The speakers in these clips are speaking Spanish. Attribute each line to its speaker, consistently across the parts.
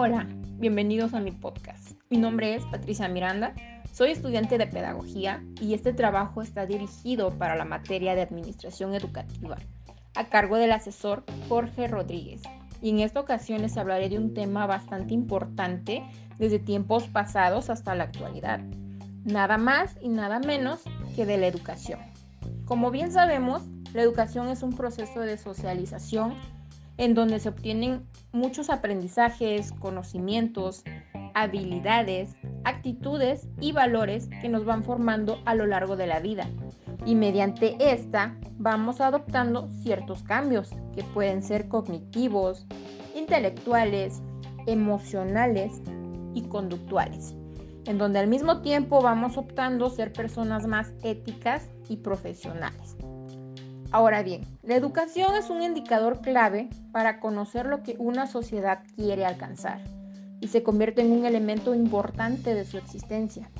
Speaker 1: Hola, bienvenidos a mi podcast. Mi nombre es Patricia Miranda, soy estudiante de pedagogía y este trabajo está dirigido para la materia de administración educativa, a cargo del asesor Jorge Rodríguez. Y en esta ocasión les hablaré de un tema bastante importante desde tiempos pasados hasta la actualidad. Nada más y nada menos que de la educación. Como bien sabemos, la educación es un proceso de socialización en donde se obtienen muchos aprendizajes, conocimientos, habilidades, actitudes y valores que nos van formando a lo largo de la vida. Y mediante esta vamos adoptando ciertos cambios que pueden ser cognitivos, intelectuales, emocionales y conductuales, en donde al mismo tiempo vamos optando ser personas más éticas y profesionales. Ahora bien, la educación es un indicador clave para conocer lo que una sociedad quiere alcanzar y se convierte en un elemento importante de su existencia.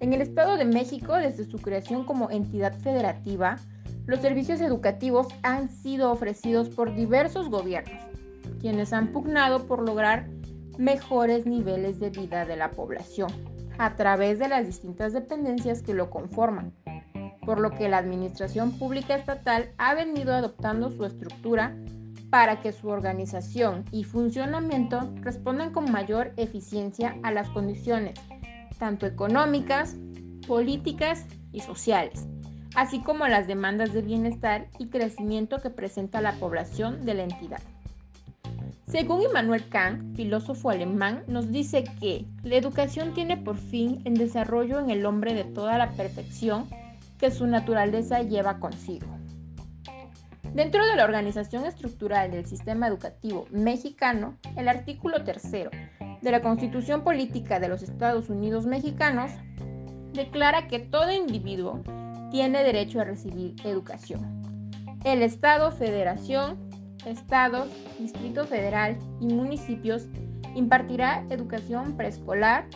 Speaker 1: En el Estado de México, desde su creación como entidad federativa, los servicios educativos han sido ofrecidos por diversos gobiernos, quienes han pugnado por lograr mejores niveles de vida de la población a través de las distintas dependencias que lo conforman por lo que la Administración Pública Estatal ha venido adoptando su estructura para que su organización y funcionamiento respondan con mayor eficiencia a las condiciones, tanto económicas, políticas y sociales, así como las demandas de bienestar y crecimiento que presenta la población de la entidad. Según Immanuel Kant, filósofo alemán, nos dice que la educación tiene por fin el desarrollo en el hombre de toda la perfección que su naturaleza lleva consigo. Dentro de la organización estructural del sistema educativo mexicano, el artículo tercero de la Constitución Política de los Estados Unidos Mexicanos declara que todo individuo tiene derecho a recibir educación. El Estado, Federación, Estados, Distrito Federal y municipios impartirá educación preescolar,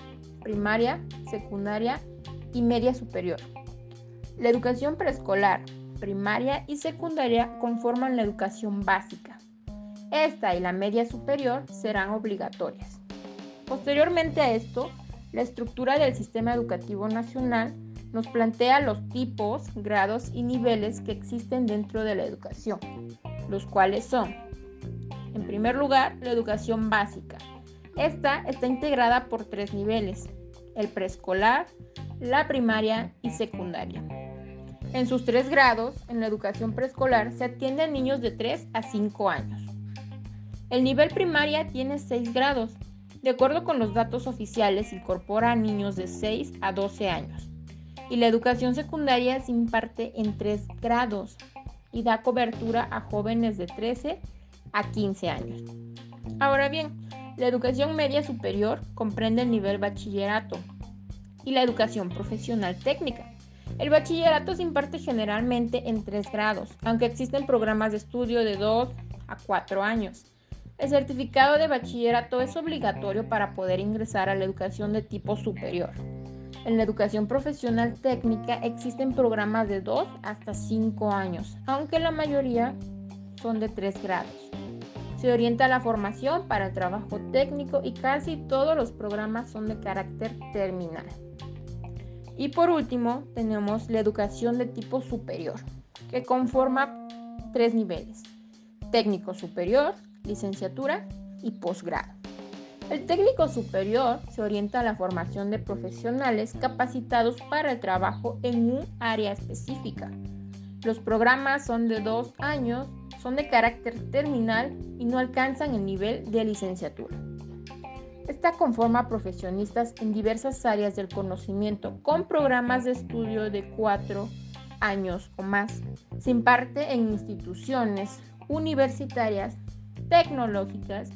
Speaker 1: primaria, secundaria y media superior la educación preescolar, primaria y secundaria conforman la educación básica. Esta y la media superior serán obligatorias. Posteriormente a esto, la estructura del sistema educativo nacional nos plantea los tipos, grados y niveles que existen dentro de la educación, los cuales son, en primer lugar, la educación básica. Esta está integrada por tres niveles, el preescolar, la primaria y secundaria. En sus tres grados, en la educación preescolar, se atiende a niños de 3 a 5 años. El nivel primaria tiene 6 grados. De acuerdo con los datos oficiales, incorpora a niños de 6 a 12 años. Y la educación secundaria se imparte en 3 grados y da cobertura a jóvenes de 13 a 15 años. Ahora bien, la educación media superior comprende el nivel bachillerato y la educación profesional técnica el bachillerato se imparte generalmente en tres grados, aunque existen programas de estudio de 2 a 4 años. El certificado de bachillerato es obligatorio para poder ingresar a la educación de tipo superior. En la educación profesional técnica existen programas de 2 hasta 5 años, aunque la mayoría son de 3 grados. Se orienta la formación para el trabajo técnico y casi todos los programas son de carácter terminal. Y por último, tenemos la educación de tipo superior, que conforma tres niveles, técnico superior, licenciatura y posgrado. El técnico superior se orienta a la formación de profesionales capacitados para el trabajo en un área específica. Los programas son de dos años, son de carácter terminal y no alcanzan el nivel de licenciatura. Esta conforma profesionistas en diversas áreas del conocimiento con programas de estudio de cuatro años o más. Se imparte en instituciones universitarias, tecnológicas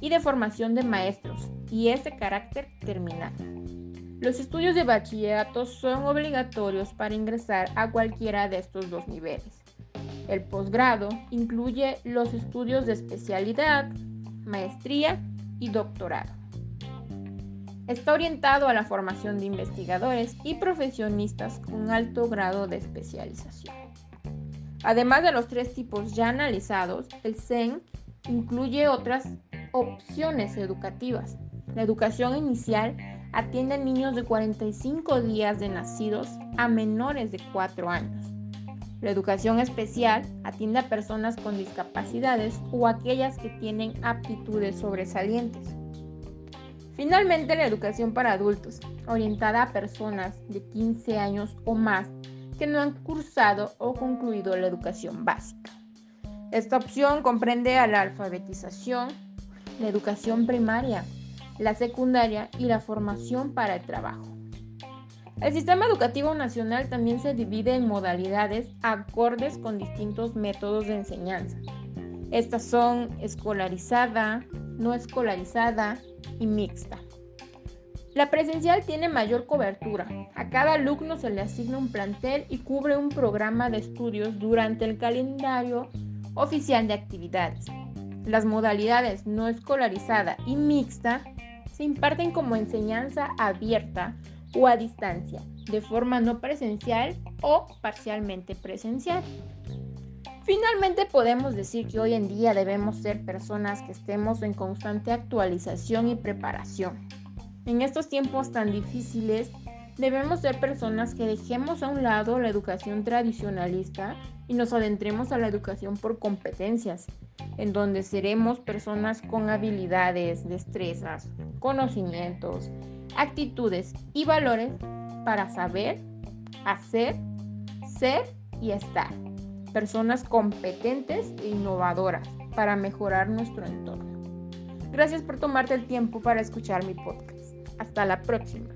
Speaker 1: y de formación de maestros y es de carácter terminal. Los estudios de bachillerato son obligatorios para ingresar a cualquiera de estos dos niveles. El posgrado incluye los estudios de especialidad, maestría y doctorado. Está orientado a la formación de investigadores y profesionistas con alto grado de especialización. Además de los tres tipos ya analizados, el CEN incluye otras opciones educativas. La educación inicial atiende a niños de 45 días de nacidos a menores de 4 años. La educación especial atiende a personas con discapacidades o aquellas que tienen aptitudes sobresalientes. Finalmente, la educación para adultos, orientada a personas de 15 años o más que no han cursado o concluido la educación básica. Esta opción comprende a la alfabetización, la educación primaria, la secundaria y la formación para el trabajo. El sistema educativo nacional también se divide en modalidades acordes con distintos métodos de enseñanza. Estas son escolarizada, no escolarizada y mixta. La presencial tiene mayor cobertura. A cada alumno se le asigna un plantel y cubre un programa de estudios durante el calendario oficial de actividades. Las modalidades no escolarizada y mixta se imparten como enseñanza abierta o a distancia, de forma no presencial o parcialmente presencial. Finalmente podemos decir que hoy en día debemos ser personas que estemos en constante actualización y preparación. En estos tiempos tan difíciles, debemos ser personas que dejemos a un lado la educación tradicionalista y nos adentremos a la educación por competencias, en donde seremos personas con habilidades, destrezas, conocimientos, actitudes y valores para saber, hacer, ser y estar personas competentes e innovadoras para mejorar nuestro entorno. Gracias por tomarte el tiempo para escuchar mi podcast. Hasta la próxima.